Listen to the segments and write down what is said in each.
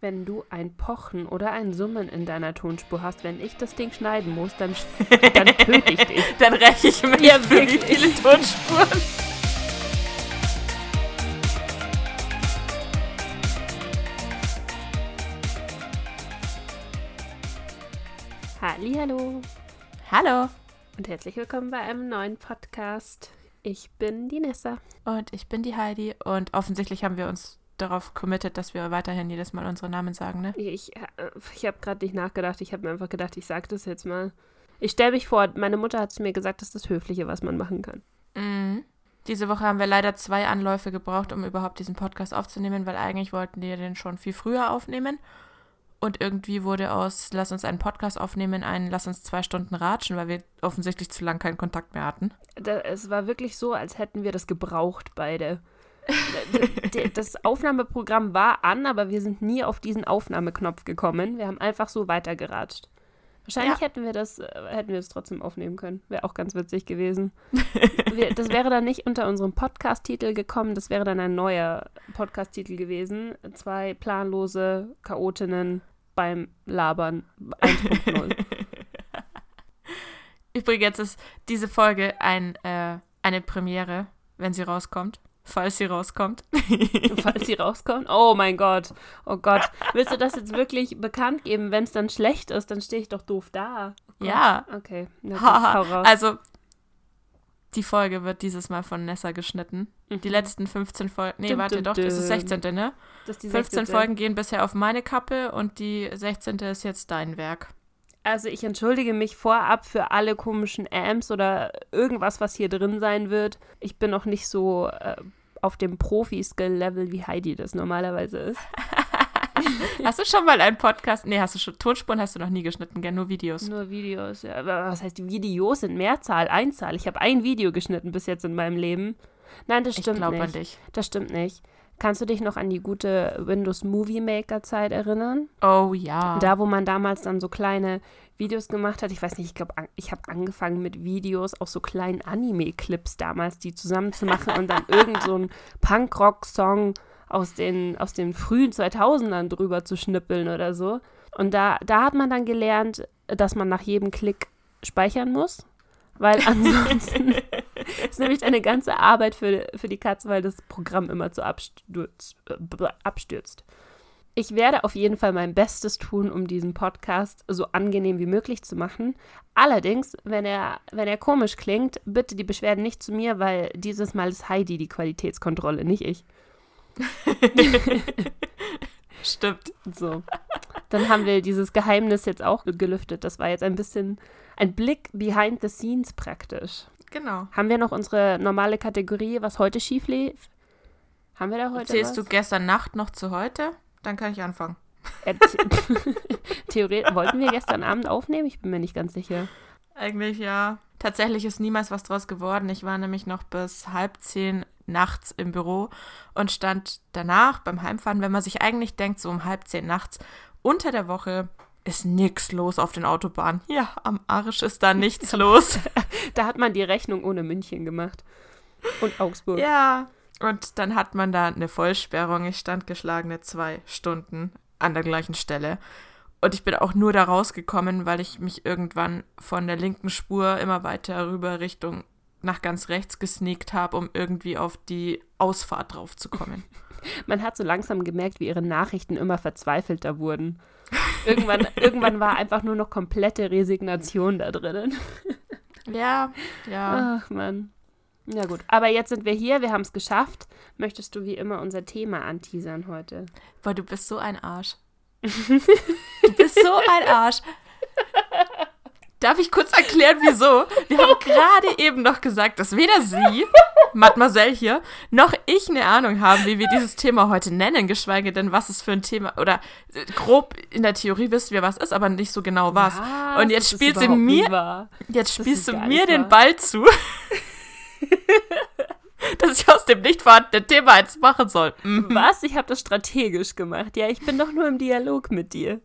Wenn du ein Pochen oder ein Summen in deiner Tonspur hast, wenn ich das Ding schneiden muss, dann, dann töte ich dich. Dann räche ich mich Ja, für wie wirklich. viele Tonspuren. Hallihallo Hallo. und herzlich willkommen bei einem neuen Podcast. Ich bin die Nessa. Und ich bin die Heidi und offensichtlich haben wir uns darauf committed, dass wir weiterhin jedes Mal unsere Namen sagen, ne? Ich, äh, ich habe gerade nicht nachgedacht. Ich habe mir einfach gedacht, ich sage das jetzt mal. Ich stelle mich vor, meine Mutter hat zu mir gesagt, das ist das Höfliche, was man machen kann. Mhm. Diese Woche haben wir leider zwei Anläufe gebraucht, um überhaupt diesen Podcast aufzunehmen, weil eigentlich wollten wir den schon viel früher aufnehmen. Und irgendwie wurde aus Lass uns einen Podcast aufnehmen ein Lass uns zwei Stunden ratschen, weil wir offensichtlich zu lange keinen Kontakt mehr hatten. Da, es war wirklich so, als hätten wir das gebraucht, beide. Das Aufnahmeprogramm war an, aber wir sind nie auf diesen Aufnahmeknopf gekommen. Wir haben einfach so weitergeratscht. Wahrscheinlich Ja. hätten wir das, äh, hätten wir das trotzdem aufnehmen können. Wäre auch ganz witzig gewesen. wir, das wäre dann nicht unter unserem Podcast-Titel gekommen, das wäre dann ein neuer Podcast-Titel gewesen. Zwei planlose Chaotinnen beim Labern 1.0. Übrigens ist diese Folge ein, äh, eine Premiere, wenn sie rauskommt. Falls sie rauskommt. falls sie rauskommt. Oh mein Gott. Oh Gott. Willst du das jetzt wirklich bekannt geben? Wenn es dann schlecht ist, dann stehe ich doch doof da. Oh. Ja. Okay. Na Haha. raus. also, die Folge wird dieses Mal von Nessa geschnitten. Die Mhm. letzten 15 Folgen. Nee, Dum, warte, dum, doch, das ist dum. 16. ne? Das ist die 15 16.. Folgen gehen bisher auf meine Kappe und die 16. ist jetzt dein Werk. Also ich entschuldige mich vorab für alle komischen Amps oder irgendwas, was hier drin sein wird. Ich bin noch nicht so äh, auf dem Profi-Skill-Level, wie Heidi das normalerweise ist. Hast du schon mal einen Podcast? Nee, hast du schon. Tonspuren hast du noch nie geschnitten, gell? Nur Videos. Nur Videos. Ja. Aber was heißt Videos in Mehrzahl, Einzahl? Ich habe ein Video geschnitten bis jetzt in meinem Leben. Nein, das Ich stimmt glaube nicht. an dich. Das stimmt nicht. Kannst du dich noch an die gute Windows Movie Maker Zeit erinnern? Oh ja. Da, wo man damals dann so kleine Videos gemacht hat. Ich weiß nicht, ich glaube, ich habe angefangen mit Videos, auch so kleinen Anime-Clips damals, die zusammenzumachen und dann irgend so ein Punkrock-Song aus den, aus den frühen 2000ern drüber zu schnippeln oder so. Und da, da hat man dann gelernt, dass man nach jedem Klick speichern muss, weil ansonsten ist nämlich eine ganze Arbeit für, für die Katze, weil das Programm immer zu abstürzt. äh, abstürzt. Ich werde auf jeden Fall mein Bestes tun, um diesen Podcast so angenehm wie möglich zu machen. Allerdings, wenn er, wenn er komisch klingt, bitte die Beschwerden nicht zu mir, weil dieses Mal ist Heidi die Qualitätskontrolle, nicht ich. Stimmt. So. Dann haben wir dieses Geheimnis jetzt auch gelüftet. Das war jetzt ein bisschen ein Blick behind the scenes praktisch. Genau. Haben wir noch unsere normale Kategorie, was heute schief lief? Haben wir da heute Zählst was? du gestern Nacht noch zu heute? Dann kann ich anfangen. Äh, the- Theoretisch wollten wir gestern Abend aufnehmen? Ich bin mir nicht ganz sicher. Eigentlich ja. Tatsächlich ist niemals was draus geworden. Ich war nämlich noch bis halb zehn nachts im Büro und stand danach beim Heimfahren, wenn man sich eigentlich denkt, so um halb zehn nachts, unter der Woche ist nix los auf den Autobahnen. Ja, am Arsch ist da nichts los. Da hat man die Rechnung ohne München gemacht. Und Augsburg. ja. Und dann hat man da eine Vollsperrung. Ich stand geschlagene zwei Stunden an der gleichen Stelle. Und ich bin auch nur da rausgekommen, weil ich mich irgendwann von der linken Spur immer weiter rüber Richtung nach ganz rechts gesneakt habe, um irgendwie auf die Ausfahrt draufzukommen. Man hat so langsam gemerkt, wie ihre Nachrichten immer verzweifelter wurden. Irgendwann, irgendwann war einfach nur noch komplette Resignation da drinnen. ja, ja. Ach man. Ja gut, aber jetzt sind wir hier, wir haben es geschafft. Möchtest du wie immer unser Thema anteasern heute? Boah, du bist so ein Arsch. du bist so ein Arsch. Darf ich kurz erklären, wieso? Wir haben gerade eben noch gesagt, dass weder sie, Mademoiselle hier, noch ich eine Ahnung haben, wie wir dieses Thema heute nennen, geschweige denn, was es für ein Thema, oder äh, grob in der Theorie wissen wir, was ist, aber nicht so genau was. Was? Und jetzt Das sie überhaupt mir-. Jetzt spielst du mir den. Ball zu, dass ich aus dem nicht vorhandenen Thema eins machen soll. Mhm. Was? Ich habe das strategisch gemacht. Ja, ich bin doch nur im Dialog mit dir.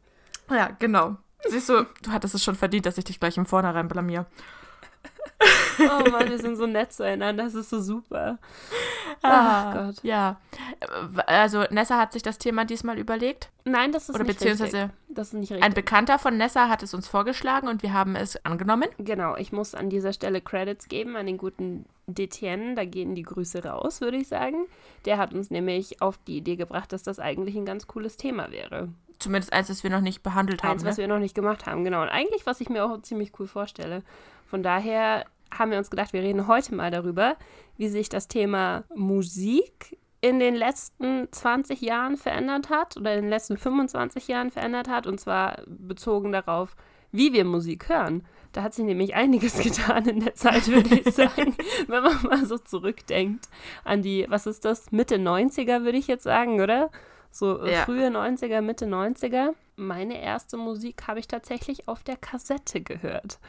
Ja, genau. Siehst du, du hattest es schon verdient, dass ich dich gleich im Vornherein blamier. oh Mann, wir sind so nett zueinander, das ist so super. Ach ah, Gott. Ja. Also Nessa hat sich das Thema diesmal überlegt. Nein, das ist Oder nicht beziehungsweise richtig. Das ist nicht richtig. Ein Bekannter von Nessa hat es uns vorgeschlagen und wir haben es angenommen. Genau, ich muss an dieser Stelle Credits geben an den guten Detien. Da gehen die Grüße raus, würde ich sagen. Der hat uns nämlich auf die Idee gebracht, dass das eigentlich ein ganz cooles Thema wäre. Zumindest eins, das wir noch nicht behandelt haben. Eins, was ne? wir noch nicht gemacht haben, genau. Und eigentlich, was ich mir auch ziemlich cool vorstelle. Von daher haben wir uns gedacht, wir reden heute mal darüber, wie sich das Thema Musik in den letzten 20 Jahren verändert hat oder in den letzten 25 Jahren verändert hat. Und zwar bezogen darauf, wie wir Musik hören. Da hat sich nämlich einiges getan in der Zeit, würde ich sagen, wenn man mal so zurückdenkt an die, was ist das, Mitte 90er, würde ich jetzt sagen, oder? So äh, ja. frühe 90er, Mitte 90er. Meine erste Musik habe ich tatsächlich auf der Kassette gehört.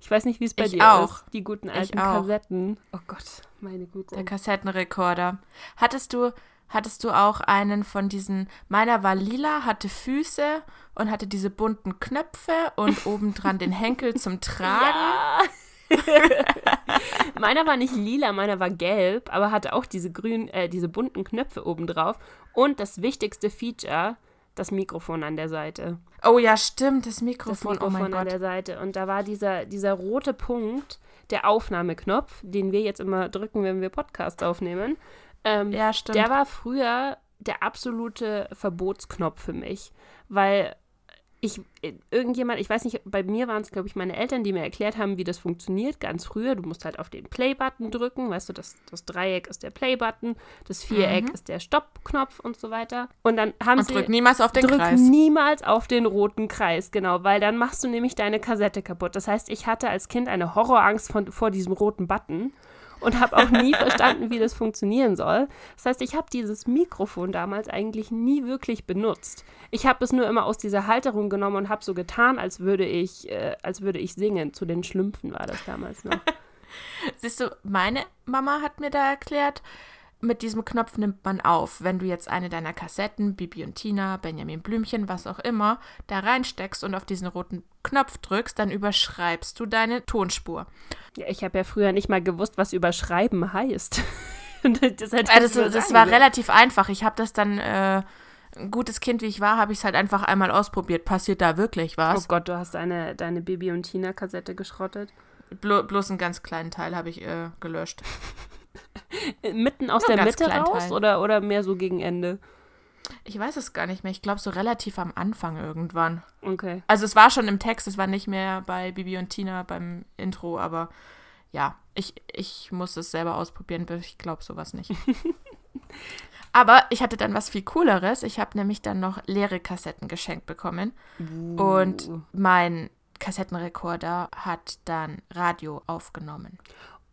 Ich weiß nicht, wie es bei ich dir auch. ist. Die guten alten Kassetten. Oh Gott, meine Güte. Der Kassettenrekorder. Hattest du, hattest du auch einen von diesen, meiner war lila, hatte Füße und hatte diese bunten Knöpfe und obendran den Henkel zum Tragen. Meiner war nicht lila, meiner war gelb, aber hatte auch diese grünen, äh, diese bunten Knöpfe obendrauf. Und das wichtigste Feature, das Mikrofon an der Seite. Oh ja, stimmt, das Mikrofon, das Mikrofon oh mein an Gott. der Seite. Und da war dieser, dieser rote Punkt, der Aufnahmeknopf, den wir jetzt immer drücken, wenn wir Podcasts aufnehmen. Ähm, ja, stimmt. Der war früher der absolute Verbotsknopf für mich, weil ich, äh, irgendjemand, ich weiß nicht, bei mir waren es, glaube ich, meine Eltern, die mir erklärt haben, wie das funktioniert, ganz früher. Du musst halt auf den Play-Button drücken, weißt du, das, das Dreieck ist der Play-Button, das Viereck mhm. ist der Stopp-Knopf und so weiter. Und dann haben und sie. Drück niemals auf den drück Kreis. niemals auf den roten Kreis, genau, weil dann machst du nämlich deine Kassette kaputt. Das heißt, ich hatte als Kind eine Horrorangst von, vor diesem roten Button und habe auch nie verstanden, wie das funktionieren soll. Das heißt, ich habe dieses Mikrofon damals eigentlich nie wirklich benutzt. Ich habe es nur immer aus dieser Halterung genommen und habe so getan, als würde ich, äh, als würde ich singen. Zu den Schlümpfen war das damals noch. Siehst du, meine Mama hat mir da erklärt, mit diesem Knopf nimmt man auf. Wenn du jetzt eine deiner Kassetten, Bibi und Tina, Benjamin Blümchen, was auch immer, da reinsteckst und auf diesen roten Knopf drückst, dann überschreibst du deine Tonspur. Ja, ich habe ja früher nicht mal gewusst, was überschreiben heißt. das, also, das, das war relativ einfach. Ich habe das dann, äh, ein gutes Kind wie ich war, habe ich es halt einfach einmal ausprobiert. Passiert da wirklich was? Oh Gott, du hast deine, deine Bibi und Tina Kassette geschrottet. Blo bloß einen ganz kleinen Teil habe ich äh, gelöscht. Mitten aus Nur der Mitte raus oder, oder mehr so gegen Ende? Ich weiß es gar nicht mehr. Ich glaube so relativ am Anfang irgendwann. Okay. Also es war schon im Text, es war nicht mehr bei Bibi und Tina beim Intro, aber ja, ich, ich muss es selber ausprobieren, ich glaube sowas nicht. aber ich hatte dann was viel Cooleres. Ich habe nämlich dann noch leere Kassetten geschenkt bekommen. Uh. Und mein Kassettenrekorder hat dann Radio aufgenommen.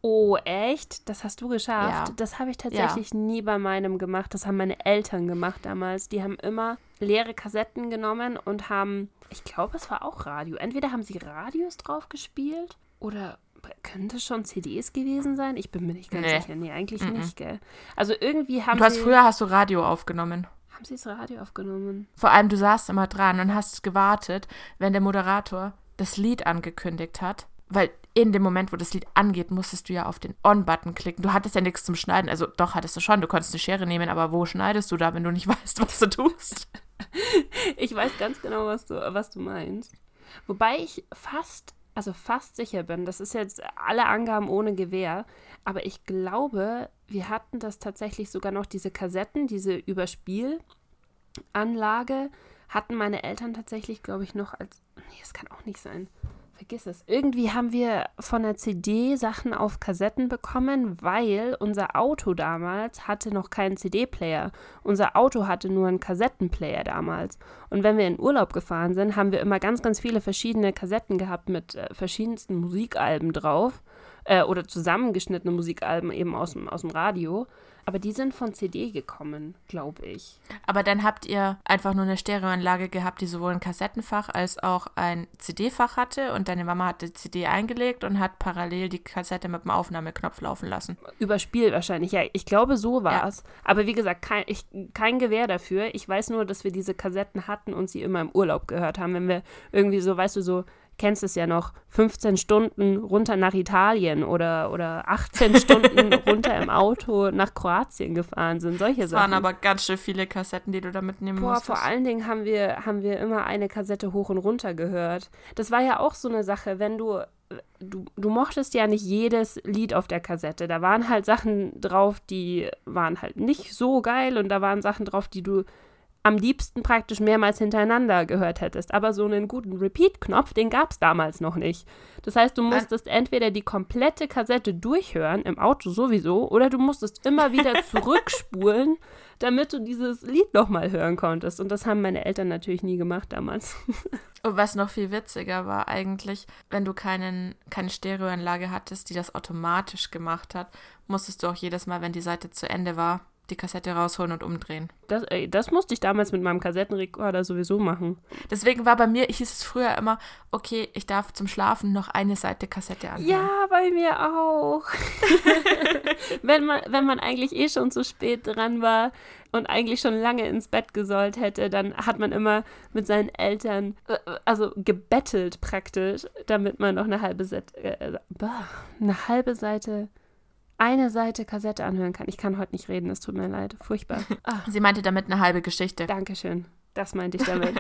Oh, echt? Das hast du geschafft? Ja. Das habe ich tatsächlich ja. nie bei meinem gemacht. Das haben meine Eltern gemacht damals. Die haben immer leere Kassetten genommen und haben, ich glaube, es war auch Radio. Entweder haben sie Radios drauf gespielt oder könnte schon CDs gewesen sein? Ich bin mir nicht ganz nee. sicher. Nee, eigentlich mm -mm. nicht, gell? Also irgendwie haben du hast, Früher hast du Radio aufgenommen. Haben sie das Radio aufgenommen? Vor allem, du saßt immer dran und hast gewartet, wenn der Moderator das Lied angekündigt hat. Weil in dem Moment, wo das Lied angeht, musstest du ja auf den On-Button klicken. Du hattest ja nichts zum Schneiden. Also doch, hattest du schon. Du konntest eine Schere nehmen, aber wo schneidest du da, wenn du nicht weißt, was du tust? ich weiß ganz genau, was du, was du meinst. Wobei ich fast, also fast sicher bin, das ist jetzt alle Angaben ohne Gewehr, aber ich glaube, wir hatten das tatsächlich sogar noch, diese Kassetten, diese Überspielanlage, hatten meine Eltern tatsächlich, glaube ich, noch als. Nee, das kann auch nicht sein. Vergiss es. Irgendwie haben wir von der CD Sachen auf Kassetten bekommen, weil unser Auto damals hatte noch keinen CD-Player. Unser Auto hatte nur einen Kassettenplayer damals. Und wenn wir in Urlaub gefahren sind, haben wir immer ganz, ganz viele verschiedene Kassetten gehabt mit äh, verschiedensten Musikalben drauf. Äh, oder zusammengeschnittene Musikalben eben aus dem, aus dem Radio. Aber die sind von CD gekommen, glaube ich. Aber dann habt ihr einfach nur eine Stereoanlage gehabt, die sowohl ein Kassettenfach als auch ein CD-Fach hatte und deine Mama hat die CD eingelegt und hat parallel die Kassette mit dem Aufnahmeknopf laufen lassen. Überspielt wahrscheinlich, ja. Ich glaube, so war es. Ja. Aber wie gesagt, kein, ich, kein Gewehr dafür. Ich weiß nur, dass wir diese Kassetten hatten und sie immer im Urlaub gehört haben. Wenn wir irgendwie so, weißt du, so kennst es ja noch, 15 Stunden runter nach Italien oder, oder 18 Stunden runter im Auto nach Kroatien gefahren sind. Solche Das Sachen. waren aber ganz schön viele Kassetten, die du da mitnehmen Boah, musstest. vor allen Dingen haben wir, haben wir immer eine Kassette hoch und runter gehört. Das war ja auch so eine Sache, wenn du, du, du mochtest ja nicht jedes Lied auf der Kassette. Da waren halt Sachen drauf, die waren halt nicht so geil und da waren Sachen drauf, die du am liebsten praktisch mehrmals hintereinander gehört hättest. Aber so einen guten Repeat-Knopf, den gab es damals noch nicht. Das heißt, du musstest entweder die komplette Kassette durchhören, im Auto sowieso, oder du musstest immer wieder zurückspulen, damit du dieses Lied nochmal hören konntest. Und das haben meine Eltern natürlich nie gemacht damals. Und was noch viel witziger war eigentlich, wenn du keinen, keine Stereoanlage hattest, die das automatisch gemacht hat, musstest du auch jedes Mal, wenn die Seite zu Ende war, die Kassette rausholen und umdrehen. Das, ey, das musste ich damals mit meinem Kassettenrekorder sowieso machen. Deswegen war bei mir, hieß es früher immer, okay, ich darf zum Schlafen noch eine Seite Kassette anhören. Ja, bei mir auch. wenn, man, wenn man eigentlich eh schon zu spät dran war und eigentlich schon lange ins Bett gesollt hätte, dann hat man immer mit seinen Eltern, äh, also gebettelt praktisch, damit man noch eine halbe Seite, äh, bah, eine halbe Seite, eine Seite Kassette anhören kann. Ich kann heute nicht reden, es tut mir leid. Furchtbar. Ah, Sie meinte damit eine halbe Geschichte. Dankeschön. Das meinte ich damit.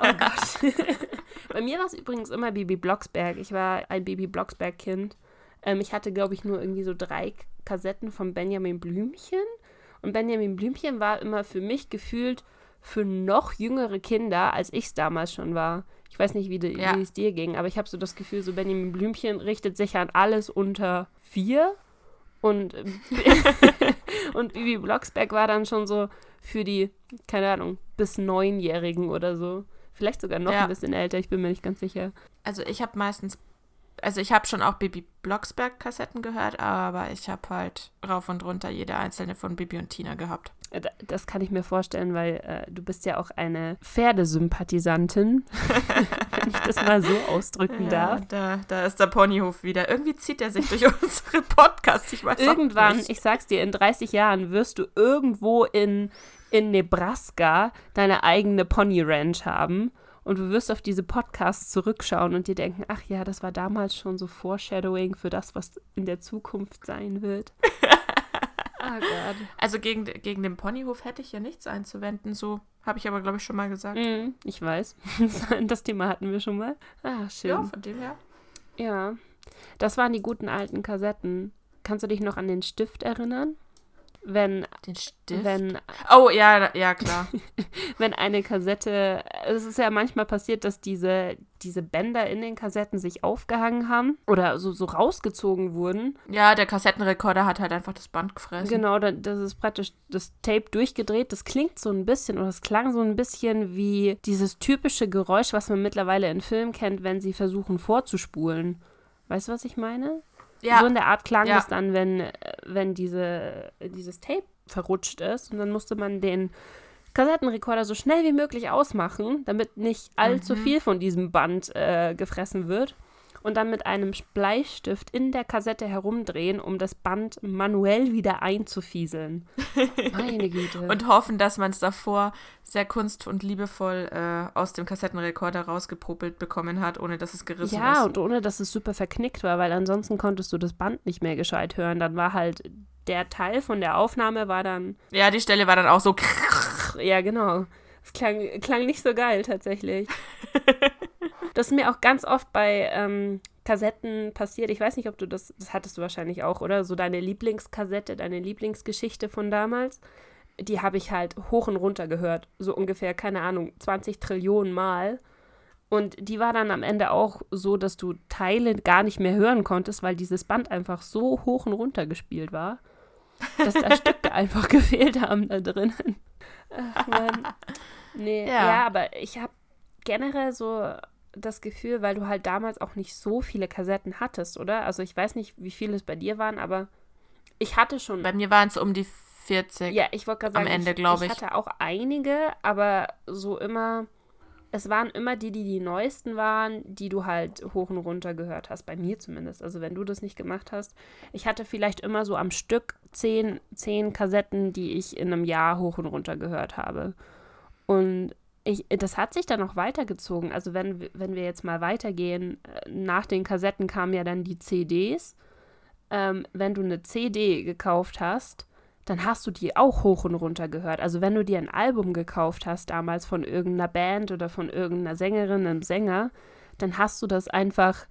Oh Gott. Bei mir war es übrigens immer Bibi Blocksberg. Ich war ein Bibi Blocksberg-Kind. Ähm, ich hatte, glaube ich, nur irgendwie so drei Kassetten von Benjamin Blümchen. Und Benjamin Blümchen war immer für mich gefühlt für noch jüngere Kinder, als ich es damals schon war. Ich weiß nicht, wie, de, Ja. wie es dir ging, aber ich habe so das Gefühl, so Benjamin Blümchen richtet sich an alles unter vier. Und, und Bibi Blocksberg war dann schon so für die, keine Ahnung, bis Neunjährigen oder so. Vielleicht sogar noch Ja. ein bisschen älter, ich bin mir nicht ganz sicher. Also ich habe meistens, also ich habe schon auch Bibi Blocksberg Kassetten gehört, aber ich habe halt rauf und runter jede einzelne von Bibi und Tina gehabt. Äh, da- Das kann ich mir vorstellen, weil äh, du bist ja auch eine Pferdesympathisantin, wenn ich das mal so ausdrücken darf. da, da ist der Ponyhof wieder. Irgendwie zieht er sich durch unsere Podcasts. Ich weiß Irgendwann, nicht. ich sag's dir, in 30 Jahren wirst du irgendwo in, in Nebraska deine eigene Pony Ranch haben. Und du wirst auf diese Podcasts zurückschauen und dir denken, ach ja, das war damals schon so Foreshadowing für das, was in der Zukunft sein wird. oh Gott. Also gegen, gegen den Ponyhof hätte ich ja nichts einzuwenden. So habe ich aber, glaube ich, schon mal gesagt. Mm, ich weiß. Das Thema hatten wir schon mal. Ah, schön. Ja, von dem her. Ja, das waren die guten alten Kassetten. Kannst du dich noch an den Stift erinnern? Wenn, Den Stift. wenn, oh, ja, ja, klar. wenn eine Kassette, es ist ja manchmal passiert, dass diese, diese Bänder in den Kassetten sich aufgehangen haben oder so, so rausgezogen wurden. ja, der Kassettenrekorder hat halt einfach das Band gefressen. Genau, da- das ist praktisch das Tape durchgedreht. Das klingt so ein bisschen oder es klang so ein bisschen wie dieses typische Geräusch, was man mittlerweile in Filmen kennt, wenn sie versuchen vorzuspulen. Weißt du, was ich meine? Ja, So in der Art klang Ja. das dann, wenn, äh, wenn diese, dieses Tape verrutscht ist. Und dann musste man den Kassettenrekorder so schnell wie möglich ausmachen, damit nicht allzu Mhm. viel von diesem Band äh, gefressen wird. Und dann mit einem Bleistift in der Kassette herumdrehen, um das Band manuell wieder einzufieseln. Meine Güte. und hoffen, dass man es davor sehr kunst- und liebevoll äh, aus dem Kassettenrekorder rausgepopelt bekommen hat, ohne dass es gerissen ja, ist. und ohne dass es super verknickt war, weil ansonsten konntest du das Band nicht mehr gescheit hören. Dann war halt der Teil von der Aufnahme war dann Ja, die Stelle war dann auch so. Ja, genau. Es klang, klang nicht so geil tatsächlich. das ist mir auch ganz oft bei ähm, Kassetten passiert. Ich weiß nicht, ob du das, das hattest du wahrscheinlich auch, oder? So deine Lieblingskassette, deine Lieblingsgeschichte von damals. Die habe ich halt hoch und runter gehört. So ungefähr, keine Ahnung, 20 Trillionen Mal. Und die war dann am Ende auch so, dass du Teile gar nicht mehr hören konntest, weil dieses Band einfach so hoch und runter gespielt war, dass da Stücke einfach gefehlt haben da drinnen. Ach Mann. Nee, Ja. ja, aber ich habe generell so das Gefühl, weil du halt damals auch nicht so viele Kassetten hattest, oder? Also ich weiß nicht, wie viele es bei dir waren, aber ich hatte schon. Bei mir waren es um die 40. Ja, ich wollte gerade am sagen, Ende, ich, glaub ich ich. hatte auch einige, aber so immer, es waren immer die, die die neuesten waren, die du halt hoch und runter gehört hast, bei mir zumindest. Also wenn du das nicht gemacht hast. Ich hatte vielleicht immer so am Stück zehn, zehn Kassetten, die ich in einem Jahr hoch und runter gehört habe. Und ich, das hat sich dann noch weitergezogen. Also wenn, wenn wir jetzt mal weitergehen, äh, nach den Kassetten kamen ja dann die CDs. Ähm, wenn du eine CD gekauft hast, dann hast du die auch hoch und runter gehört. Also wenn du dir ein Album gekauft hast damals von irgendeiner Band oder von irgendeiner Sängerin, einem Sänger, dann hast du das einfach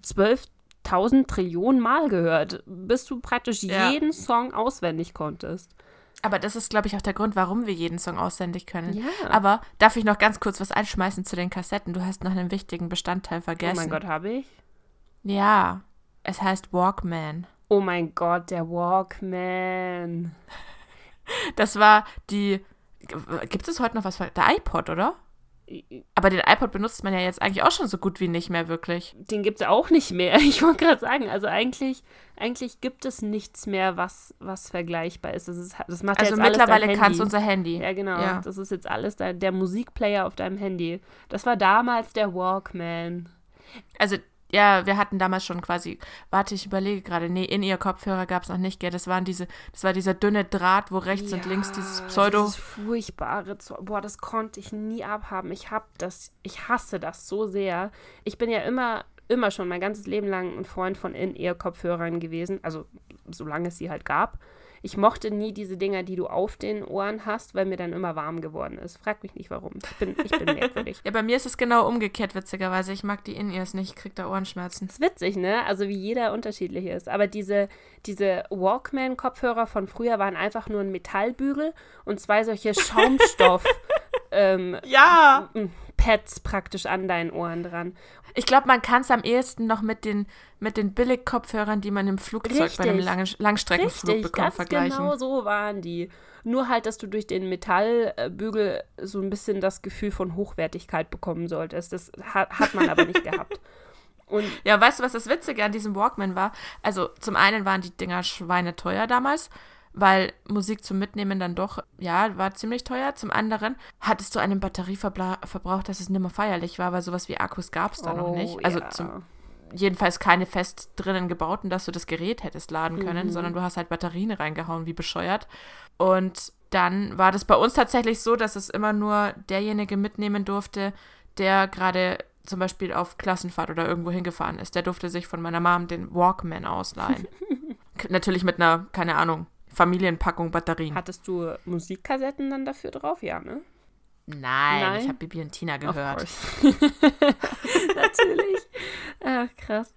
12.000 Trillionen Mal gehört, bis du praktisch ja. jeden Song auswendig konntest. Aber das ist, glaube ich, auch der Grund, warum wir jeden Song auswendig können. Ja. Aber darf ich noch ganz kurz was einschmeißen zu den Kassetten? Du hast noch einen wichtigen Bestandteil vergessen. Oh mein Gott, habe ich? Ja, es heißt Walkman. Oh mein Gott, der Walkman. Das war die. Gibt es heute noch was? Der iPod, oder? Aber den iPod benutzt man ja jetzt eigentlich auch schon so gut wie nicht mehr wirklich. Den gibt es auch nicht mehr. Ich wollte gerade sagen, also eigentlich, eigentlich gibt es nichts mehr, was, was vergleichbar ist. Das, ist, das macht also jetzt mittlerweile kannst du unser Handy. Ja, genau. Ja. Das ist jetzt alles der, der Musikplayer auf deinem Handy. Das war damals der Walkman. Also ja, wir hatten damals schon quasi, warte, ich überlege gerade, nee, in ihr Kopfhörer gab es noch nicht, gell? Das waren diese, das war dieser dünne Draht, wo rechts ja, und links dieses Pseudo. Dieses furchtbare, boah, das konnte ich nie abhaben. Ich hab das, ich hasse das so sehr. Ich bin ja immer, immer schon mein ganzes Leben lang ein Freund von In-Ear-Kopfhörern gewesen, also solange es sie halt gab. Ich mochte nie diese Dinger, die du auf den Ohren hast, weil mir dann immer warm geworden ist. Frag mich nicht warum. Ich bin, ich bin merkwürdig. ja, bei mir ist es genau umgekehrt, witzigerweise. Ich mag die In-Ears nicht, ich krieg da Ohrenschmerzen. Das ist witzig, ne? Also wie jeder unterschiedlich ist. Aber diese, diese Walkman-Kopfhörer von früher waren einfach nur ein Metallbügel und zwei solche Schaumstoff. ähm, ja! Pads praktisch an deinen Ohren dran. Ich glaube, man kann es am ehesten noch mit den, mit den Billig-Kopfhörern, die man im Flugzeug Richtig. bei einem Lang Langstreckenflug Richtig, bekommt, ganz vergleichen. Genau so waren die. Nur halt, dass du durch den Metallbügel so ein bisschen das Gefühl von Hochwertigkeit bekommen solltest. Das hat, man aber nicht gehabt. Und ja, weißt du, was das Witzige an diesem Walkman war? Also, zum einen waren die Dinger schweineteuer damals weil Musik zum Mitnehmen dann doch, ja, war ziemlich teuer. Zum anderen hattest du einen Batterieverbrauch, dass es nicht mehr feierlich war, weil sowas wie Akkus gab es da oh, noch nicht. Also ja. zum, jedenfalls keine fest drinnen gebauten, dass du das Gerät hättest laden können, mhm. sondern du hast halt Batterien reingehauen, wie bescheuert. Und dann war das bei uns tatsächlich so, dass es immer nur derjenige mitnehmen durfte, der gerade zum Beispiel auf Klassenfahrt oder irgendwo hingefahren ist. Der durfte sich von meiner Mom den Walkman ausleihen. Natürlich mit einer, keine Ahnung, Familienpackung Batterien. Hattest du Musikkassetten dann dafür drauf? Ja, ne? Nein, Nein? ich habe Bibi und Tina gehört. Natürlich. Ach, krass.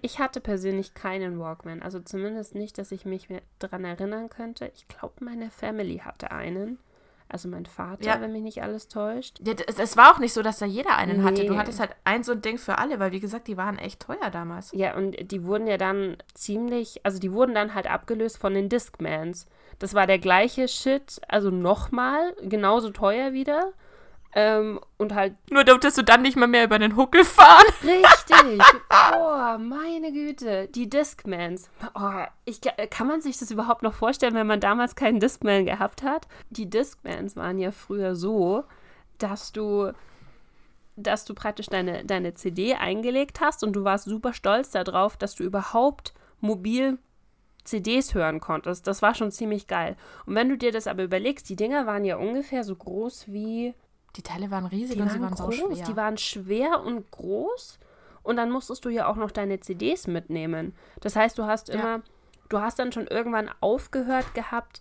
Ich hatte persönlich keinen Walkman, also zumindest nicht, dass ich mich mehr dran erinnern könnte. Ich glaube, meine Family hatte einen. Also mein Vater, ja. wenn mich nicht alles täuscht. Ja, es, es, war auch nicht so, dass da jeder einen nee. hatte. Du hattest halt ein so ein Ding für alle, weil wie gesagt, die waren echt teuer damals. Ja, und die wurden ja dann ziemlich, also die wurden dann halt abgelöst von den Discmans. Das war der gleiche Shit, also nochmal, genauso teuer wieder. Ähm, und halt. Nur durftest du dann nicht mal mehr über den Huckel fahren. Richtig. Oh, meine Güte. Die Discmans. Oh, ich, kann man sich das überhaupt noch vorstellen, wenn man damals keinen Discman gehabt hat? Die Discmans waren ja früher so, dass du dass du praktisch deine, deine CD eingelegt hast und du warst super stolz darauf, dass du überhaupt mobil CDs hören konntest. Das war schon ziemlich geil. Und wenn du dir das aber überlegst, die Dinger waren ja ungefähr so groß wie die Teile waren riesig die und waren sie waren groß, so schwer. Die waren schwer und groß und dann musstest du ja auch noch deine CDs mitnehmen. Das heißt, du hast immer, ja. du hast dann schon irgendwann aufgehört gehabt,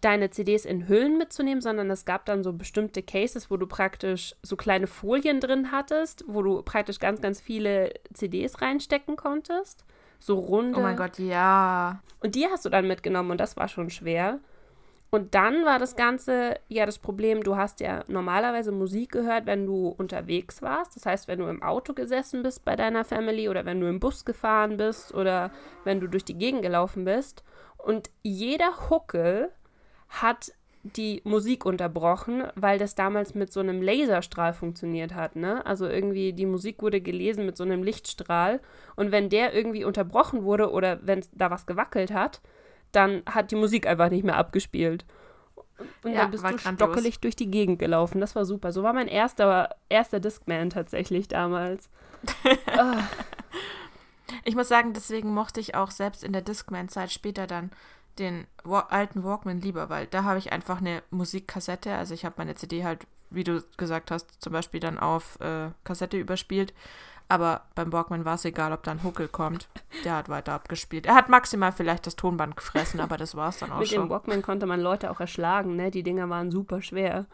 deine CDs in Hüllen mitzunehmen, sondern es gab dann so bestimmte Cases, wo du praktisch so kleine Folien drin hattest, wo du praktisch ganz, ganz viele CDs reinstecken konntest. So runde. Oh mein Gott, ja. Und die hast du dann mitgenommen und das war schon schwer. Und dann war das Ganze ja das Problem, du hast ja normalerweise Musik gehört, wenn du unterwegs warst. Das heißt, wenn du im Auto gesessen bist bei deiner Family oder wenn du im Bus gefahren bist oder wenn du durch die Gegend gelaufen bist. Und jeder Huckel hat die Musik unterbrochen, weil das damals mit so einem Laserstrahl funktioniert hat, ne? Also irgendwie die Musik wurde gelesen mit so einem Lichtstrahl und wenn der irgendwie unterbrochen wurde oder wenn da was gewackelt hat, dann hat die Musik einfach nicht mehr abgespielt. Und ja, dann bist du stockelig durch die Gegend gelaufen. Das war super. So war mein erster, erster Discman tatsächlich damals. oh. Ich muss sagen, deswegen mochte ich auch selbst in der Discman-Zeit später dann den Wa alten Walkman lieber, weil da habe ich einfach eine Musikkassette, also ich habe meine CD halt wie du gesagt hast, zum Beispiel dann auf äh, Kassette überspielt. Aber beim Walkman war es egal, ob da ein Huckel kommt. Der hat weiter abgespielt. Er hat maximal vielleicht das Tonband gefressen, aber das war es dann auch Mit schon. dem Walkman konnte man Leute auch erschlagen, ne? Die Dinger waren super schwer.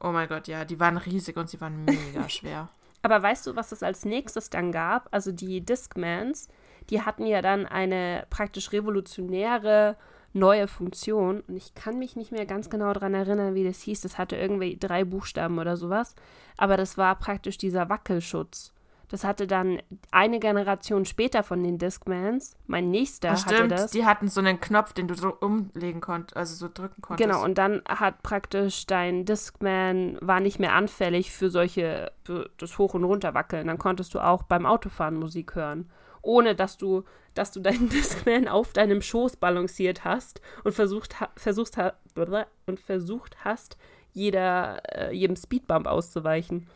Oh mein Gott, ja, die waren riesig und sie waren mega schwer. Aber weißt du, was es als nächstes dann gab? Also die Discmans, die hatten ja dann eine praktisch revolutionäre neue Funktion. Und ich kann mich nicht mehr ganz genau daran erinnern, wie das hieß. Das hatte irgendwie drei Buchstaben oder sowas. Aber das war praktisch dieser Wackelschutz. Das hatte dann eine Generation später von den Discmans. Mein nächster hatte stimmt, das. die hatten so einen Knopf, den du so umlegen konntest, also so drücken konntest. Genau, und dann hat praktisch dein Discman war nicht mehr anfällig für solche, für das Hoch- und Runterwackeln. Dann konntest du auch beim Autofahren Musik hören. Ohne dass du, dass du deinen Discman auf deinem Schoß balanciert hast und versucht, ha versuchst, ha und versucht hast, jeder, äh, jedem Speedbump auszuweichen.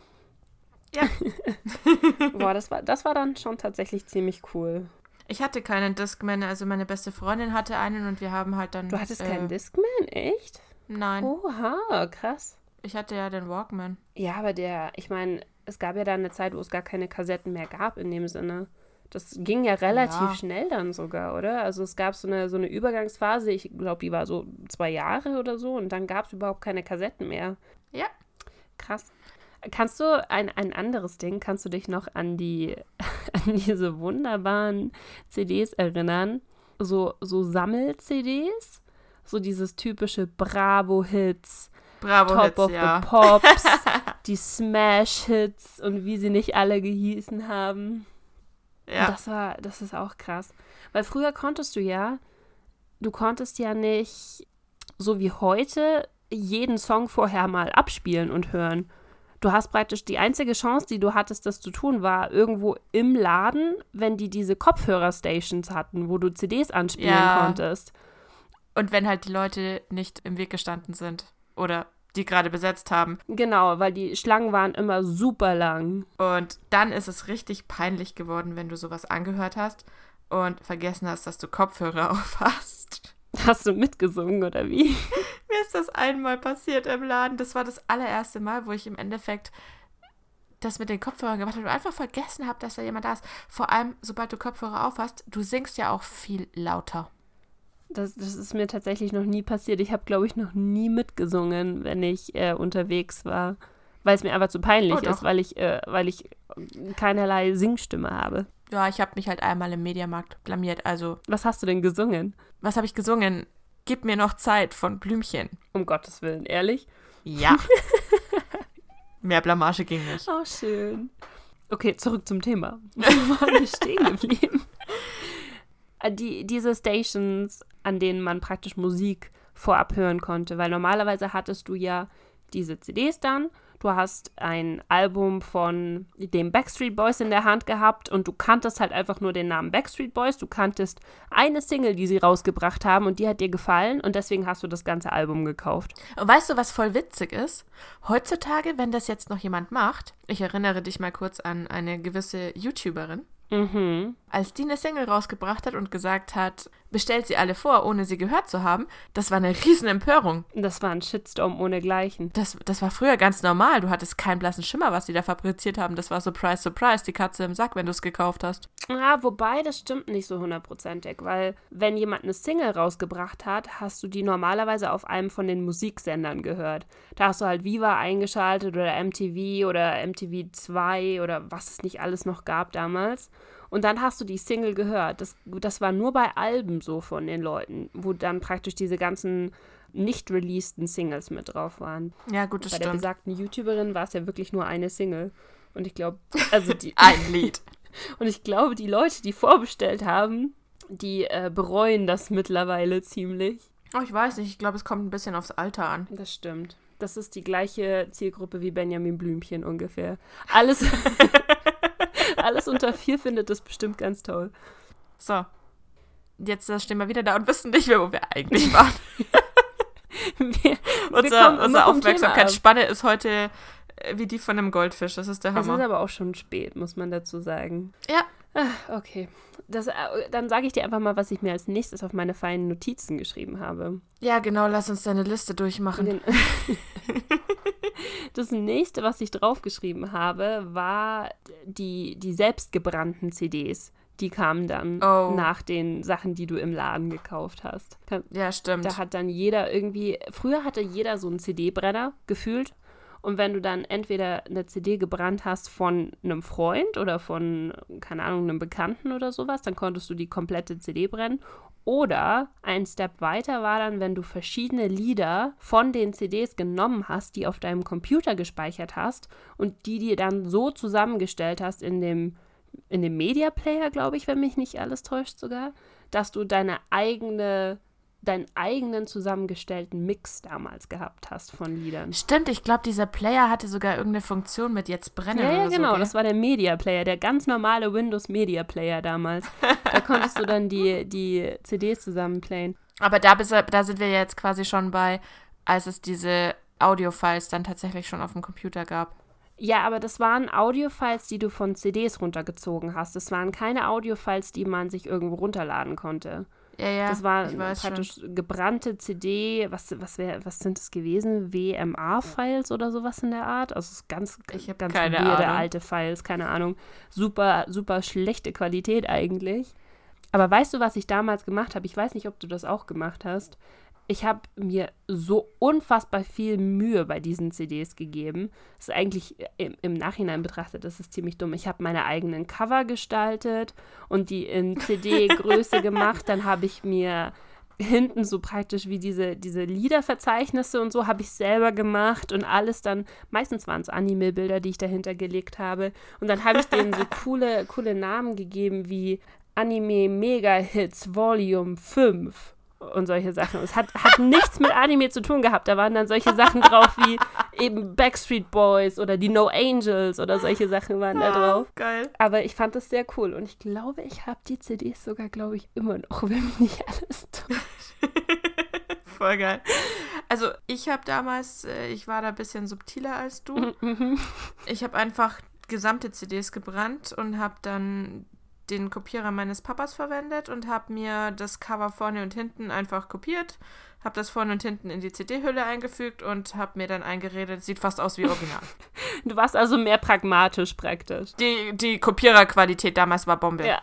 Ja. Boah, das war, das war dann schon tatsächlich ziemlich cool. Ich hatte keinen Discman, also meine beste Freundin hatte einen und wir haben halt dann. Du hattest äh, keinen Discman, echt? Nein, Oha, krass. ich hatte ja den Walkman. Ja, aber der, ich meine, es gab ja dann eine Zeit, wo es gar keine Kassetten mehr gab in dem Sinne. Das ging ja relativ Ja. schnell dann sogar, oder? Also es gab so eine, so eine Übergangsphase, ich glaube, die war so zwei Jahre oder so und dann gab es überhaupt keine Kassetten mehr. Ja. Krass. Kannst du ein, ein anderes Ding, kannst du dich noch an die, an diese wunderbaren CDs erinnern? So, so Sammel-CDs? So dieses typische Bravo-Hits, Bravo Top Hits, of ja. the Pops, die Smash-Hits und wie sie nicht alle gehießen haben. ja. Das war, das ist auch krass. Weil früher konntest du ja, du konntest ja nicht, so wie heute, jeden Song vorher mal abspielen und hören. Du hast praktisch die einzige Chance, die du hattest, das zu tun, war irgendwo im Laden, wenn die diese Kopfhörerstations hatten, wo du CDs anspielen Ja. konntest. Und wenn halt die Leute nicht im Weg gestanden sind oder die gerade besetzt haben. Genau, weil die Schlangen waren immer super lang. Und dann ist es richtig peinlich geworden, wenn du sowas angehört hast und vergessen hast, dass du Kopfhörer auf hast. Hast du mitgesungen oder wie? Mir ist das einmal passiert im Laden. Das war das allererste Mal, wo ich im Endeffekt das mit den Kopfhörern gemacht habe und einfach vergessen habe, dass da jemand da ist. Vor allem, sobald du Kopfhörer auf hast, du singst ja auch viel lauter. Das, das ist mir tatsächlich noch nie passiert. Ich habe, glaube ich, noch nie mitgesungen, wenn ich äh, unterwegs war. Weil es mir einfach zu peinlich Oh, ist, weil ich, äh, weil ich keinerlei Singstimme habe. Ja, ich habe mich halt einmal im Mediamarkt blamiert. Also, Was hast du denn gesungen? was habe ich gesungen? Gib mir noch Zeit von Blümchen. Um Gottes Willen, ehrlich? Ja. Mehr Blamage ging nicht. Oh, schön. Okay, zurück zum Thema. Wo waren wir stehen geblieben? Äh, Die, diese Stations, an denen man praktisch Musik vorab hören konnte, weil normalerweise hattest du ja diese CDs dann, du hast ein Album von den Backstreet Boys in der Hand gehabt und du kanntest halt einfach nur den Namen Backstreet Boys, du kanntest eine Single, die sie rausgebracht haben und die hat dir gefallen und deswegen hast du das ganze Album gekauft. Und weißt du, was voll witzig ist? Heutzutage, wenn das jetzt noch jemand macht, ich erinnere dich mal kurz an eine gewisse YouTuberin, Mhm. Als die eine Single rausgebracht hat und gesagt hat, bestellt sie alle vor, ohne sie gehört zu haben, das war eine riesen Empörung. Das war ein Shitstorm ohnegleichen. Das, das war früher ganz normal. Du hattest keinen blassen Schimmer, was die da fabriziert haben. Das war Surprise, Surprise, die Katze im Sack, wenn du es gekauft hast. Ja, wobei, das stimmt nicht so hundertprozentig, weil wenn jemand eine Single rausgebracht hat, hast du die normalerweise auf einem von den Musiksendern gehört. Da hast du halt Viva eingeschaltet oder MTV oder MTV 2 oder was es nicht alles noch gab damals. Und dann hast du die Single gehört. Das, das war nur bei Alben so von den Leuten, wo dann praktisch diese ganzen nicht releaseden Singles mit drauf waren. Ja, gut, das bei der stimmt. besagten YouTuberin war es ja wirklich nur eine Single. Und ich glaube, also die, Ein Lied. und ich glaube, die Leute, die vorbestellt haben, die äh, bereuen das mittlerweile ziemlich. Oh, ich weiß nicht. Ich glaube, es kommt ein bisschen aufs Alter an. Das stimmt. Das ist die gleiche Zielgruppe wie Benjamin Blümchen ungefähr. Alles, alles unter vier findet das bestimmt ganz toll. So. Jetzt äh, stehen wir wieder da und wissen nicht mehr, wo wir eigentlich waren. Wir, Unser, kommen immer unsere Aufmerksamkeitsspanne ist heute äh, wie die von einem Goldfisch. Das ist der es ist Hammer. aber auch schon spät, muss man dazu sagen. Ja. Ah, okay. Das, äh, dann sage ich dir einfach mal, was ich mir als nächstes auf meine feinen Notizen geschrieben habe. Ja, genau. Lass uns deine Liste durchmachen. Das nächste, was ich draufgeschrieben habe, war die, die selbstgebrannten CDs. Die kamen dann Oh. nach den Sachen, die du im Laden gekauft hast. Ja, stimmt. Da hat dann jeder irgendwie, früher hatte jeder so einen CD-Brenner gefühlt. Und wenn du dann entweder eine CD gebrannt hast von einem Freund oder von, keine Ahnung, einem Bekannten oder sowas, dann konntest du die komplette CD brennen. Oder ein Step weiter war dann, wenn du verschiedene Lieder von den CDs genommen hast, die auf deinem Computer gespeichert hast und die dir dann so zusammengestellt hast in dem, in dem Media Player, glaube ich, wenn mich nicht alles täuscht sogar, dass du deine eigene, deinen eigenen zusammengestellten Mix damals gehabt hast von Liedern. Stimmt, ich glaube, dieser Player hatte sogar irgendeine Funktion mit jetzt brennen Ja, ja, genau. so. das war der Media Player, der ganz normale Windows Media Player damals. da konntest du dann die, die CDs zusammenplayen. Aber da, bist, da sind wir jetzt quasi schon bei, als es diese Audio-Files dann tatsächlich schon auf dem Computer gab. Ja, aber das waren Audiofiles, die du von CDs runtergezogen hast. Das waren keine Audiofiles, die man sich irgendwo runterladen konnte. Ja, ja, das war praktisch schon. gebrannte CD, was, was, wär, was sind das gewesen? WMA-Files oder sowas in der Art? Also ganz, Ich ganz keine weirde Ahnung. alte Files, keine Ahnung. Super, super schlechte Qualität eigentlich. Aber weißt du, was ich damals gemacht habe? Ich weiß nicht, ob du das auch gemacht hast. Ich habe mir so unfassbar viel Mühe bei diesen CDs gegeben. Das ist eigentlich äh, im, im Nachhinein betrachtet, das ist ziemlich dumm. Ich habe meine eigenen Cover gestaltet und die in CD-Größe gemacht. Dann habe ich mir hinten so praktisch wie diese, diese Liederverzeichnisse und so habe ich selber gemacht und alles dann, meistens waren es Anime-Bilder, die ich dahinter gelegt habe. Und dann habe ich denen so coole, coole Namen gegeben wie Anime Mega Hits Volume 5 und solche Sachen. Es hat, hat nichts mit Anime zu tun gehabt. Da waren dann solche Sachen drauf wie eben Backstreet Boys oder die No Angels oder solche Sachen waren da drauf. Geil. Aber ich fand das sehr cool und ich glaube, ich habe die CDs sogar, glaube ich, immer noch, wenn mich nicht alles täuscht. Voll geil. Also ich habe damals, äh, ich war da ein bisschen subtiler als du. Mhm. Ich habe einfach gesamte CDs gebrannt und habe dann den Kopierer meines Papas verwendet und habe mir das Cover vorne und hinten einfach kopiert, habe das vorne und hinten in die CD-Hülle eingefügt und habe mir dann eingeredet, sieht fast aus wie original. Du warst also mehr pragmatisch praktisch. die, die Kopiererqualität damals war Bombe. Ja.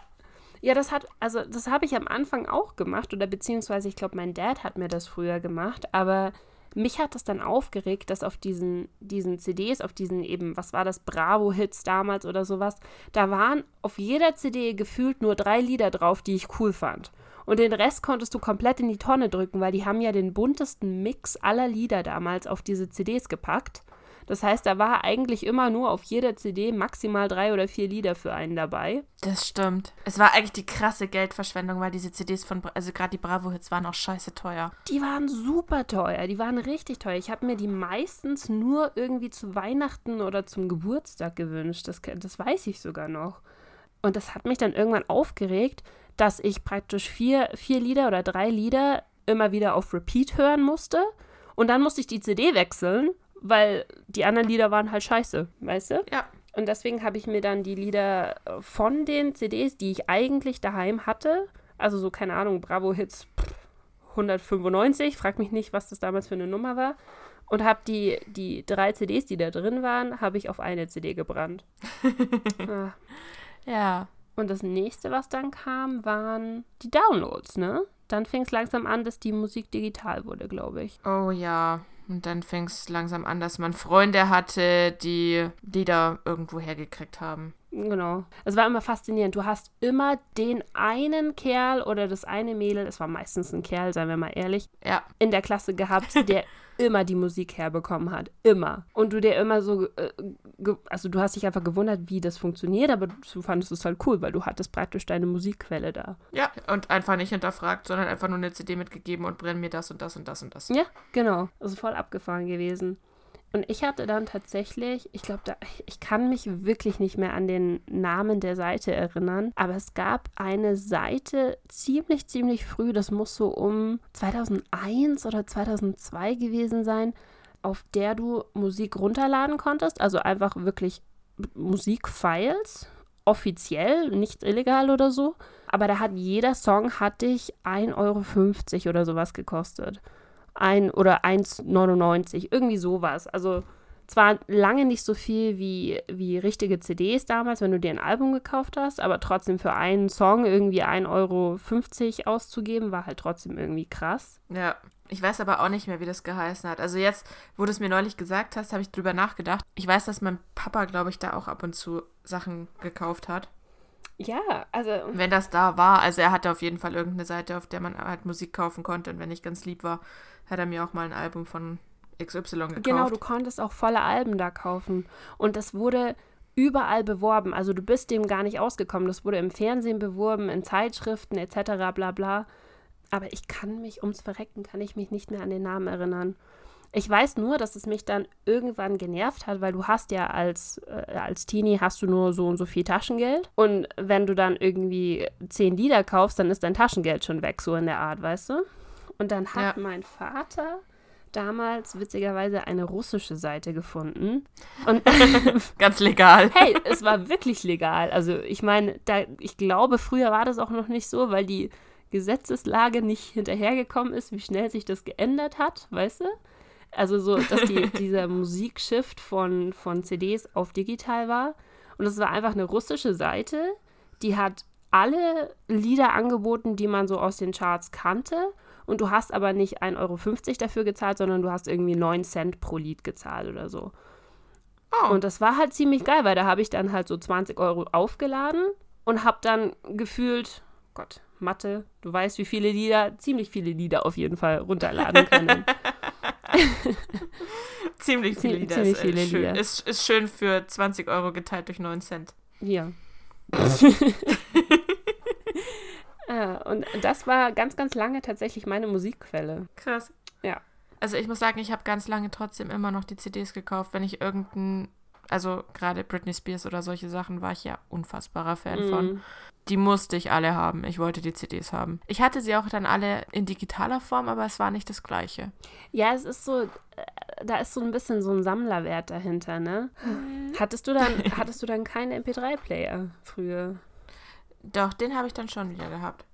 Ja, das hat, also das habe ich am Anfang auch gemacht oder beziehungsweise ich glaube, mein Dad hat mir das früher gemacht, aber mich hat das dann aufgeregt, dass auf diesen, diesen CDs, auf diesen eben, was war das, Bravo-Hits damals oder sowas, da waren auf jeder CD gefühlt nur drei Lieder drauf, die ich cool fand. Und den Rest konntest du komplett in die Tonne drücken, weil die haben ja den buntesten Mix aller Lieder damals auf diese CDs gepackt. Das heißt, da war eigentlich immer nur auf jeder CD maximal drei oder vier Lieder für einen dabei. Das stimmt. Es war eigentlich die krasse Geldverschwendung, weil diese CDs von, also gerade die Bravo-Hits waren auch scheiße teuer. Die waren super teuer, die waren richtig teuer. Ich habe mir die meistens nur irgendwie zu Weihnachten oder zum Geburtstag gewünscht. Das, das weiß ich sogar noch. Und das hat mich dann irgendwann aufgeregt, dass ich praktisch vier, vier Lieder oder drei Lieder immer wieder auf Repeat hören musste. Und dann musste ich die CD wechseln, weil die anderen Lieder waren halt scheiße, weißt du? Ja. Und deswegen habe ich mir dann die Lieder von den CDs, die ich eigentlich daheim hatte, also so, keine Ahnung, Bravo Hits pff, 195, frag mich nicht, was das damals für eine Nummer war, und habe die, die drei CDs, die da drin waren, habe ich auf eine CD gebrannt. Ah. Ja. Und das nächste, was dann kam, waren die Downloads, ne? Dann fing es langsam an, dass die Musik digital wurde, glaube ich. Oh ja. Und dann fing es langsam an, dass man Freunde hatte, die Lieder irgendwo hergekriegt haben. Genau. Es war immer faszinierend. Du hast immer den einen Kerl oder das eine Mädel, es war meistens ein Kerl, seien wir mal ehrlich, Ja. in der Klasse gehabt, der immer die Musik herbekommen hat. Immer. Und du dir immer so, äh, also du hast dich einfach gewundert, wie das funktioniert, aber du fandest es halt cool, weil du hattest praktisch deine Musikquelle da. Ja. Und einfach nicht hinterfragt, sondern einfach nur eine CD mitgegeben und brenn mir das und das und das und das. Ja, genau. Also voll abgefahren gewesen. Und ich hatte dann tatsächlich, ich glaube, ich kann mich wirklich nicht mehr an den Namen der Seite erinnern, aber es gab eine Seite ziemlich, ziemlich früh, das muss so um 2001 oder 2002 gewesen sein, auf der du Musik runterladen konntest, also einfach wirklich Musikfiles, offiziell, nicht illegal oder so. Aber da hat jeder Song hat dich 1,50 Euro oder sowas gekostet. Ein oder 1,99, irgendwie sowas. Also zwar lange nicht so viel wie, wie richtige CDs damals, wenn du dir ein Album gekauft hast, aber trotzdem für einen Song irgendwie 1,50 Euro auszugeben, war halt trotzdem irgendwie krass. Ja. Ich weiß aber auch nicht mehr, wie das geheißen hat. Also jetzt, wo du es mir neulich gesagt hast, habe ich drüber nachgedacht. Ich weiß, dass mein Papa, glaube ich, da auch ab und zu Sachen gekauft hat. Ja, also. Wenn das da war, also er hatte auf jeden Fall irgendeine Seite, auf der man halt Musik kaufen konnte. Und wenn ich ganz lieb war, hat er mir auch mal ein Album von XY gekauft. Genau, du konntest auch volle Alben da kaufen. Und das wurde überall beworben. Also du bist dem gar nicht ausgekommen. Das wurde im Fernsehen beworben, in Zeitschriften etc. bla bla. Aber ich kann mich, ums Verrecken, kann ich mich nicht mehr an den Namen erinnern. Ich weiß nur, dass es mich dann irgendwann genervt hat, weil du hast ja als, äh, als Teenie hast du nur so und so viel Taschengeld. Und wenn du dann irgendwie zehn Lieder kaufst, dann ist dein Taschengeld schon weg, so in der Art, weißt du? Und dann hat ja. mein Vater damals witzigerweise eine russische Seite gefunden. Und Ganz legal. hey, es war wirklich legal. Also ich meine, da, ich glaube, früher war das auch noch nicht so, weil die Gesetzeslage nicht hinterhergekommen ist, wie schnell sich das geändert hat, weißt du? Also so, dass die, dieser Musikshift von, von CDs auf digital war. Und es war einfach eine russische Seite, die hat alle Lieder angeboten, die man so aus den Charts kannte. Und du hast aber nicht 1,50 Euro dafür gezahlt, sondern du hast irgendwie 9 Cent pro Lied gezahlt oder so. Oh. Und das war halt ziemlich geil, weil da habe ich dann halt so 20 Euro aufgeladen und habe dann gefühlt, Gott, Mathe, du weißt, wie viele Lieder, ziemlich viele Lieder auf jeden Fall runterladen können. ziemlich viele Lieder. Ziemlich ist, viele schön, Lieder. Ist, ist schön für 20 Euro geteilt durch 9 Cent. Ja. ah, und das war ganz, ganz lange tatsächlich meine Musikquelle. Krass. Ja. Also ich muss sagen, ich habe ganz lange trotzdem immer noch die CDs gekauft, wenn ich irgendein, also gerade Britney Spears oder solche Sachen war ich ja unfassbarer Fan mm. von. Die musste ich alle haben. Ich wollte die CDs haben. Ich hatte sie auch dann alle in digitaler Form, aber es war nicht das gleiche. Ja, es ist so, äh, da ist so ein bisschen so ein Sammlerwert dahinter, ne? Mhm. Hattest du dann, hattest du dann keinen MP3-Player früher? Doch, den habe ich dann schon wieder gehabt.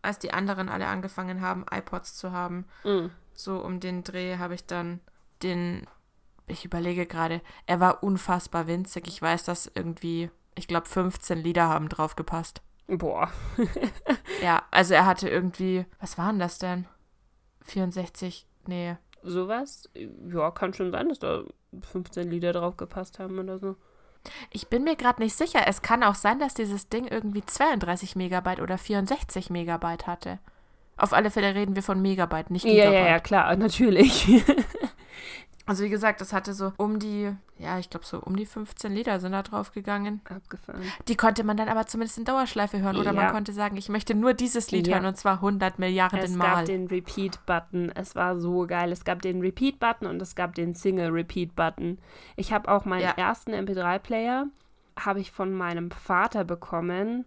Als die anderen alle angefangen haben, iPods zu haben, mm. so um den Dreh habe ich dann den, ich überlege gerade, er war unfassbar winzig. Ich weiß, dass irgendwie, ich glaube, 15 Lieder haben drauf gepasst. Boah. ja, also er hatte irgendwie, was waren das denn? 64, nee. Sowas? Ja, kann schon sein, dass da 15 Lieder drauf gepasst haben oder so. Ich bin mir gerade nicht sicher. Es kann auch sein, dass dieses Ding irgendwie 32 Megabyte oder 64 Megabyte hatte. Auf alle Fälle reden wir von Megabyte, nicht Gigabyte. Ja, ja, ja, klar, natürlich. Also wie gesagt, das hatte so um die, ja, ich glaube so um die 15 Lieder sind da drauf gegangen. Abgefahren. Die konnte man dann aber zumindest in Dauerschleife hören. Oder ja. man konnte sagen, ich möchte nur dieses Lied ja. hören und zwar 100 Milliarden Mal. Es gab den Repeat-Button. Es war so geil. Es gab den Repeat-Button und es gab den Single-Repeat-Button. Ich habe auch meinen ja. ersten MP3-Player habe ich von meinem Vater bekommen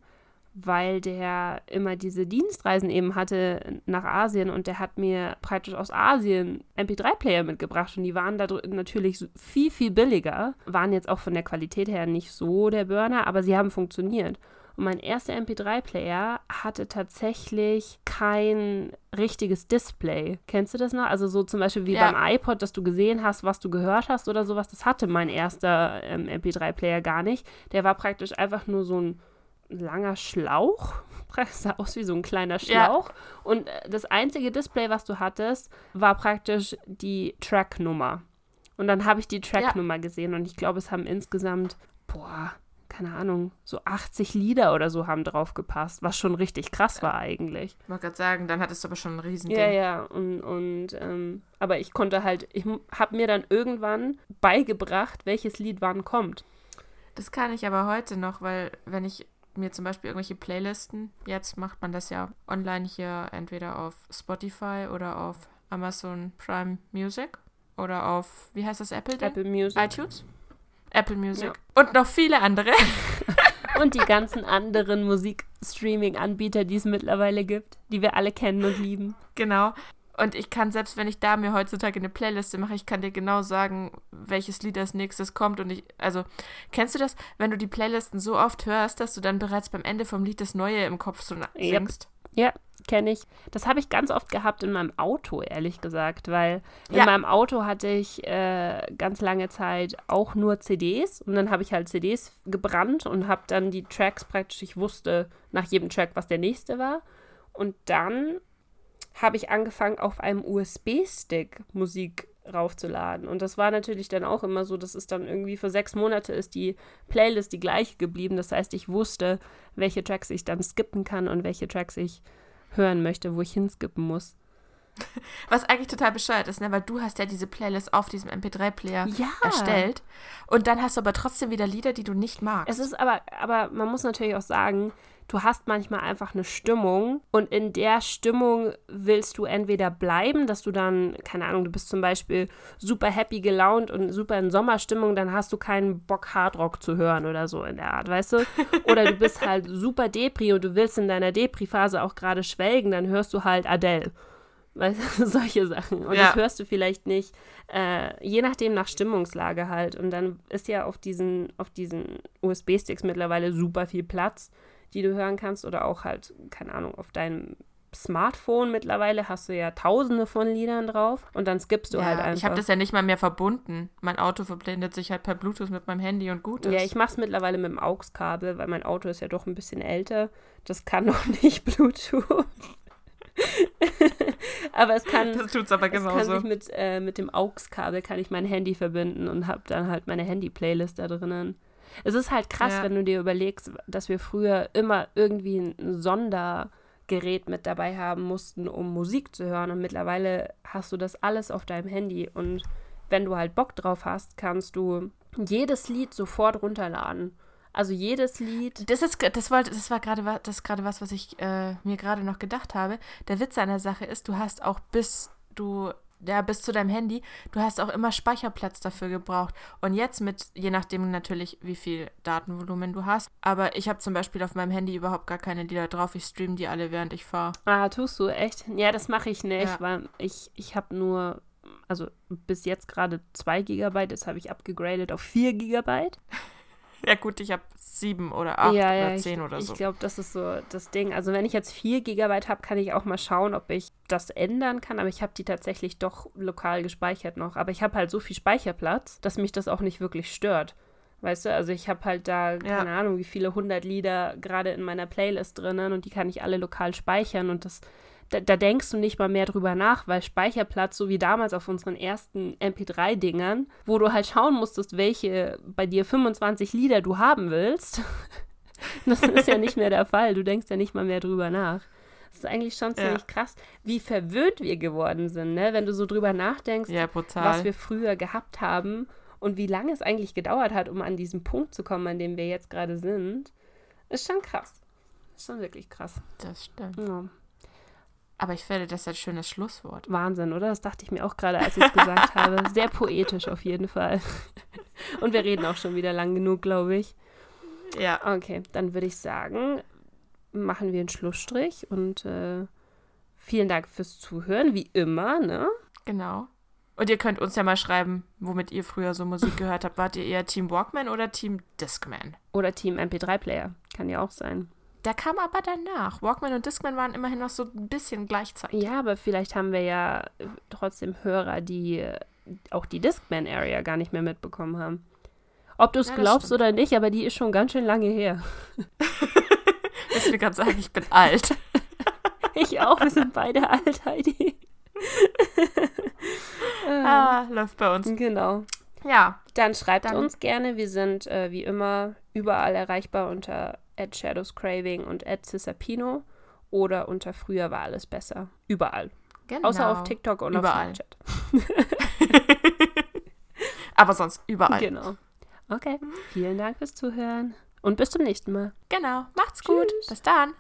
weil der immer diese Dienstreisen eben hatte nach Asien und der hat mir praktisch aus Asien MP3-Player mitgebracht und die waren da natürlich viel, viel billiger, waren jetzt auch von der Qualität her nicht so der Burner, aber sie haben funktioniert. Und mein erster MP3-Player hatte tatsächlich kein richtiges Display. Kennst du das noch? Also so zum Beispiel wie ja. beim iPod, dass du gesehen hast, was du gehört hast oder sowas. Das hatte mein erster ähm, MP3-Player gar nicht. Der war praktisch einfach nur so ein langer Schlauch. Das sah aus wie so ein kleiner Schlauch. Ja. Und äh, das einzige Display, was du hattest, war praktisch die Tracknummer. Und dann habe ich die Tracknummer ja. gesehen und ich glaube, es haben insgesamt, boah, keine Ahnung, so 80 Lieder oder so haben drauf gepasst, was schon richtig krass war eigentlich. Ich wollte gerade sagen, dann hattest du aber schon ein Riesending. Ja, ja, und, und ähm, aber ich konnte halt, ich habe mir dann irgendwann beigebracht, welches Lied wann kommt. Das kann ich aber heute noch, weil wenn ich mir zum Beispiel irgendwelche Playlisten. Jetzt macht man das ja online hier entweder auf Spotify oder auf Amazon Prime Music oder auf, wie heißt das, Apple? Apple Music. iTunes? Apple Music. Ja. Und noch viele andere. und die ganzen anderen Musikstreaming-Anbieter, die es mittlerweile gibt, die wir alle kennen und lieben. Genau. Und ich kann, selbst wenn ich da mir heutzutage eine Playliste mache, ich kann dir genau sagen, welches Lied als nächstes kommt. Und ich, also, kennst du das, wenn du die Playlisten so oft hörst, dass du dann bereits beim Ende vom Lied das Neue im Kopf so singst? Ja, kenne ich. Das habe ich ganz oft gehabt in meinem Auto, ehrlich gesagt, weil in Ja. meinem Auto hatte ich äh, ganz lange Zeit auch nur CDs und dann habe ich halt CDs gebrannt und habe dann die Tracks praktisch, ich wusste nach jedem Track, was der nächste war. Und dann habe ich angefangen, auf einem USB-Stick Musik raufzuladen. Und das war natürlich dann auch immer so, dass es dann irgendwie für sechs Monate ist die Playlist die gleiche geblieben. Das heißt, ich wusste, welche Tracks ich dann skippen kann und welche Tracks ich hören möchte, wo ich hinskippen muss. Was eigentlich total bescheuert ist, ne? weil du hast ja diese Playlist auf diesem MP3-Player Ja. erstellt. Und dann hast du aber trotzdem wieder Lieder, die du nicht magst. Es ist aber, aber man muss natürlich auch sagen, du hast manchmal einfach eine Stimmung und in der Stimmung willst du entweder bleiben, dass du dann, keine Ahnung, du bist zum Beispiel super happy gelaunt und super in Sommerstimmung, dann hast du keinen Bock Hardrock zu hören oder so in der Art, weißt du? Oder du bist halt super Depri und du willst in deiner Depri-Phase auch gerade schwelgen, dann hörst du halt Adele. Weißt du, solche Sachen. Und Ja. das hörst du vielleicht nicht, äh, je nachdem nach Stimmungslage halt. Und dann ist ja auf diesen, auf diesen USB-Sticks mittlerweile super viel Platz, die du hören kannst. Oder auch halt, keine Ahnung, auf deinem Smartphone mittlerweile hast du ja tausende von Liedern drauf. Und dann skippst du ja, halt einfach. ich habe das ja nicht mal mehr verbunden. Mein Auto verblendet sich halt per Bluetooth mit meinem Handy und gut ist. Ja, ich mache es mittlerweile mit dem AUX-Kabel, weil mein Auto ist ja doch ein bisschen älter. Das kann noch nicht Bluetooth. aber es kann, das tut's aber es kann genauso. sich mit, äh, mit dem AUX-Kabel kann ich mein Handy verbinden und habe dann halt meine Handy-Playlist da drinnen. Es ist halt krass, Ja. wenn du dir überlegst, dass wir früher immer irgendwie ein Sondergerät mit dabei haben mussten, um Musik zu hören. Und mittlerweile hast du das alles auf deinem Handy. Und wenn du halt Bock drauf hast, kannst du jedes Lied sofort runterladen. Also jedes Lied. Das ist, das wollte, das war gerade was, das gerade was, was ich äh, mir gerade noch gedacht habe. Der Witz an der Sache ist, du hast auch bis du ja, bis zu deinem Handy, du hast auch immer Speicherplatz dafür gebraucht. Und jetzt mit, je nachdem natürlich, wie viel Datenvolumen du hast. Aber ich habe zum Beispiel auf meinem Handy überhaupt gar keine Lieder drauf. Ich streame die alle, während ich fahre. Ah, tust du echt? Ja, das mache ich nicht, Ja. weil ich, ich habe nur, also bis jetzt gerade 2 Gigabyte, das habe ich abgegradet auf 4 Gigabyte. Ja gut, ich habe sieben oder acht ja, oder ja, zehn ich, oder so. Ich glaube, das ist so das Ding. Also wenn ich jetzt 4 Gigabyte habe, kann ich auch mal schauen, ob ich das ändern kann. Aber ich habe die tatsächlich doch lokal gespeichert noch. Aber ich habe halt so viel Speicherplatz, dass mich das auch nicht wirklich stört. Weißt du, also ich habe halt da, keine Ahnung, wie viele hundert Lieder gerade in meiner Playlist drinnen und die kann ich alle lokal speichern und das, da, da denkst du nicht mal mehr drüber nach, weil Speicherplatz, so wie damals auf unseren ersten MP3-Dingern, wo du halt schauen musstest, welche bei dir 25 Lieder du haben willst, das ist ja nicht mehr der Fall. Du denkst ja nicht mal mehr drüber nach. Das ist eigentlich schon ziemlich Ja. krass, wie verwöhnt wir geworden sind, ne? Wenn du so drüber nachdenkst, ja, was wir früher gehabt haben und wie lange es eigentlich gedauert hat, um an diesen Punkt zu kommen, an dem wir jetzt gerade sind, ist schon krass. Ist schon wirklich krass. das stimmt. Ja. Aber ich finde, das ist ein schönes Schlusswort. Wahnsinn, oder? Das dachte ich mir auch gerade, als ich es gesagt habe. Sehr poetisch auf jeden Fall. Und wir reden auch schon wieder lang genug, glaube ich. Ja. Okay, dann würde ich sagen, machen wir einen Schlussstrich und äh, vielen Dank fürs Zuhören, wie immer, ne? Genau. Und ihr könnt uns ja mal schreiben, womit ihr früher so Musik gehört habt. Wart ihr eher Team Walkman oder Team Discman? Oder Team MP3-Player. Kann ja auch sein. Der kam aber danach. Walkman und Discman waren immerhin noch so ein bisschen gleichzeitig. Ja, aber vielleicht haben wir ja äh, trotzdem Hörer, die äh, auch die Discman-Area gar nicht mehr mitbekommen haben. Ob du es Ja, glaubst stimmt. oder nicht, aber die ist schon ganz schön lange her. Ich will gerade sagen, ich bin alt. Ich auch, wir sind beide alt, Heidi. Ah, läuft bei uns. Genau. Ja, Dann schreibt Dann- uns gerne. Wir sind äh, wie immer überall erreichbar unter @shadowscraving und @cisapino oder unter früher war alles besser. Überall. genau. Außer auf TikTok und Überall. auf Snapchat. Aber sonst überall. Genau. Okay. Vielen Dank fürs Zuhören und bis zum nächsten Mal. Genau. Macht's gut. Tschüss. Bis dann.